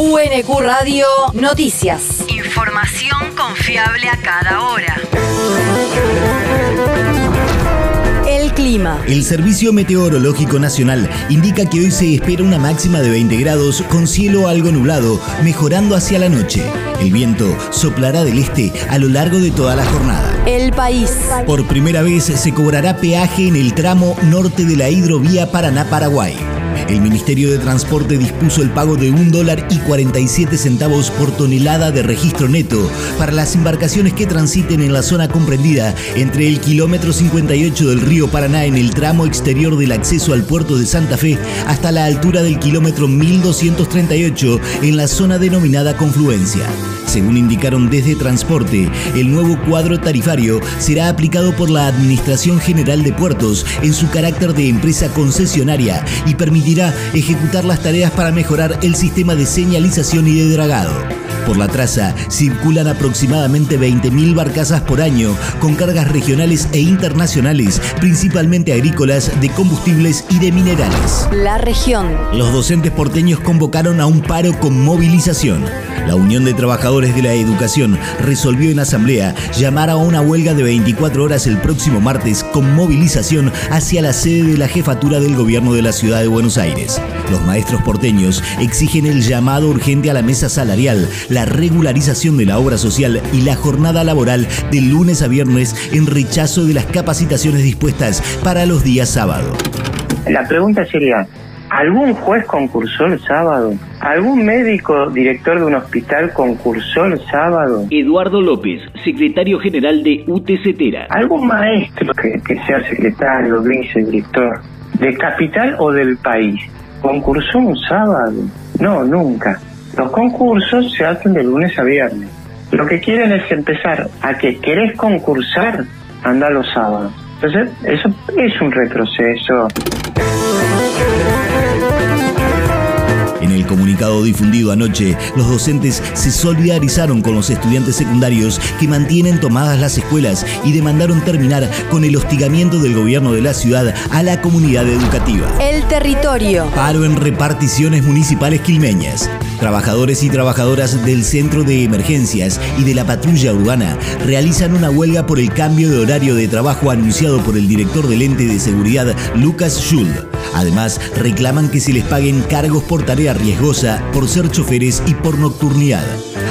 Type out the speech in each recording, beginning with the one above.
UNQ Radio Noticias. Información confiable a cada hora. El clima. El Servicio Meteorológico Nacional indica que hoy se espera una máxima de 20 grados con cielo algo nublado, mejorando hacia la noche. El viento soplará del este a lo largo de toda la jornada. El país. Por primera vez se cobrará peaje en el tramo norte de la hidrovía Paraná-Paraguay. El Ministerio de Transporte dispuso el pago de un dólar y 47 centavos por tonelada de registro neto para las embarcaciones que transiten en la zona comprendida entre el kilómetro 58 del río Paraná en el tramo exterior del acceso al puerto de Santa Fe hasta la altura del kilómetro 1238 en la zona denominada confluencia. Según indicaron desde Transporte, el nuevo cuadro tarifario será aplicado por la Administración General de Puertos en su carácter de empresa concesionaria y permitirá ejecutar las tareas para mejorar el sistema de señalización y de dragado. Por la traza circulan aproximadamente 20.000 barcazas por año con cargas regionales e internacionales, principalmente agrícolas, de combustibles y de minerales. La región. Los docentes porteños convocaron a un paro con movilización. La Unión de Trabajadores de la Educación resolvió en asamblea llamar a una huelga de 24 horas el próximo martes con movilización hacia la sede de la jefatura del gobierno de la ciudad de Buenos Aires. Los maestros porteños exigen el llamado urgente a la mesa salarial, la regularización de la obra social y la jornada laboral de lunes a viernes en rechazo de las capacitaciones dispuestas para los días sábado. La pregunta sería, ¿algún juez concursó el sábado? ¿Algún médico director de un hospital concursó el sábado? Eduardo López, secretario general de UTCetera. ¿Algún maestro que, que sea secretario, vicedirector, de capital o del país, concursó un sábado? No, nunca. Los concursos se hacen de lunes a viernes. Lo que quieren es empezar a que querés concursar, anda los sábados. Entonces, eso es un retroceso. En el comunicado difundido anoche, los docentes se solidarizaron con los estudiantes secundarios que mantienen tomadas las escuelas y demandaron terminar con el hostigamiento del gobierno de la ciudad a la comunidad educativa. El territorio. Paro en reparticiones municipales quilmeñas. Trabajadores y trabajadoras del Centro de Emergencias y de la Patrulla Urbana realizan una huelga por el cambio de horario de trabajo anunciado por el director del ente de seguridad, Lucas Schuld. Además, reclaman que se les paguen cargos por tarea riesgosa, por ser choferes y por nocturnidad.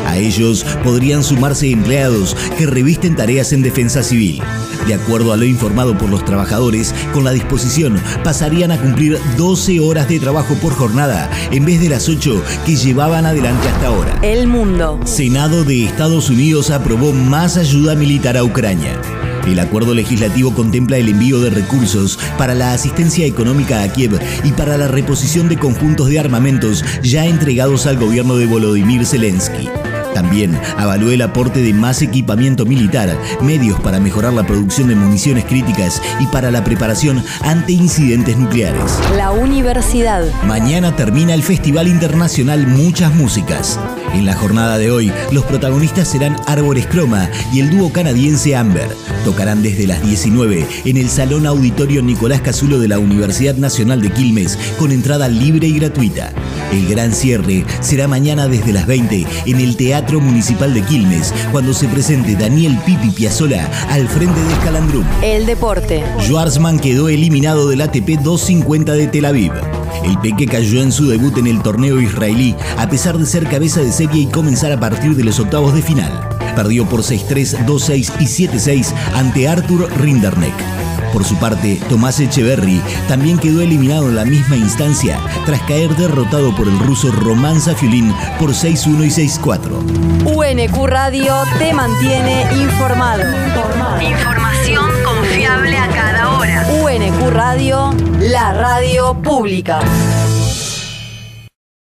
A ellos podrían sumarse empleados que revisten tareas en defensa civil. De acuerdo a lo informado por los trabajadores, con la disposición pasarían a cumplir 12 horas de trabajo por jornada en vez de las 8 que llevaban adelante hasta ahora. El mundo. Senado de Estados Unidos aprobó más ayuda militar a Ucrania. El acuerdo legislativo contempla el envío de recursos para la asistencia económica a Kiev y para la reposición de conjuntos de armamentos ya entregados al gobierno de Volodymyr Zelensky. También avaló el aporte de más equipamiento militar, medios para mejorar la producción de municiones críticas y para la preparación ante incidentes nucleares. La universidad. Mañana termina el Festival Internacional Muchas Músicas. En la jornada de hoy, los protagonistas serán Árboles Croma y el dúo canadiense Amber. Tocarán desde las 19 en el Salón Auditorio Nicolás Casulo de la Universidad Nacional de Quilmes con entrada libre y gratuita. El gran cierre será mañana desde las 20 en el Teatro Municipal de Quilmes, cuando se presente Daniel Pipi Piazzola al frente de Escalandrum. El deporte. Schwarzman quedó eliminado del ATP 250 de Tel Aviv. El Peque cayó en su debut en el torneo israelí, a pesar de ser cabeza de serie y comenzar a partir de los octavos de final. Perdió por 6-3, 2-6 y 7-6 ante Arthur Rinderneck. Por su parte, Tomás Echeverry también quedó eliminado en la misma instancia tras caer derrotado por el ruso Román Safiulin por 6-1 y 6-4. UNQ Radio te mantiene informado. Información confiable a cada hora. UNQ Radio, la radio pública.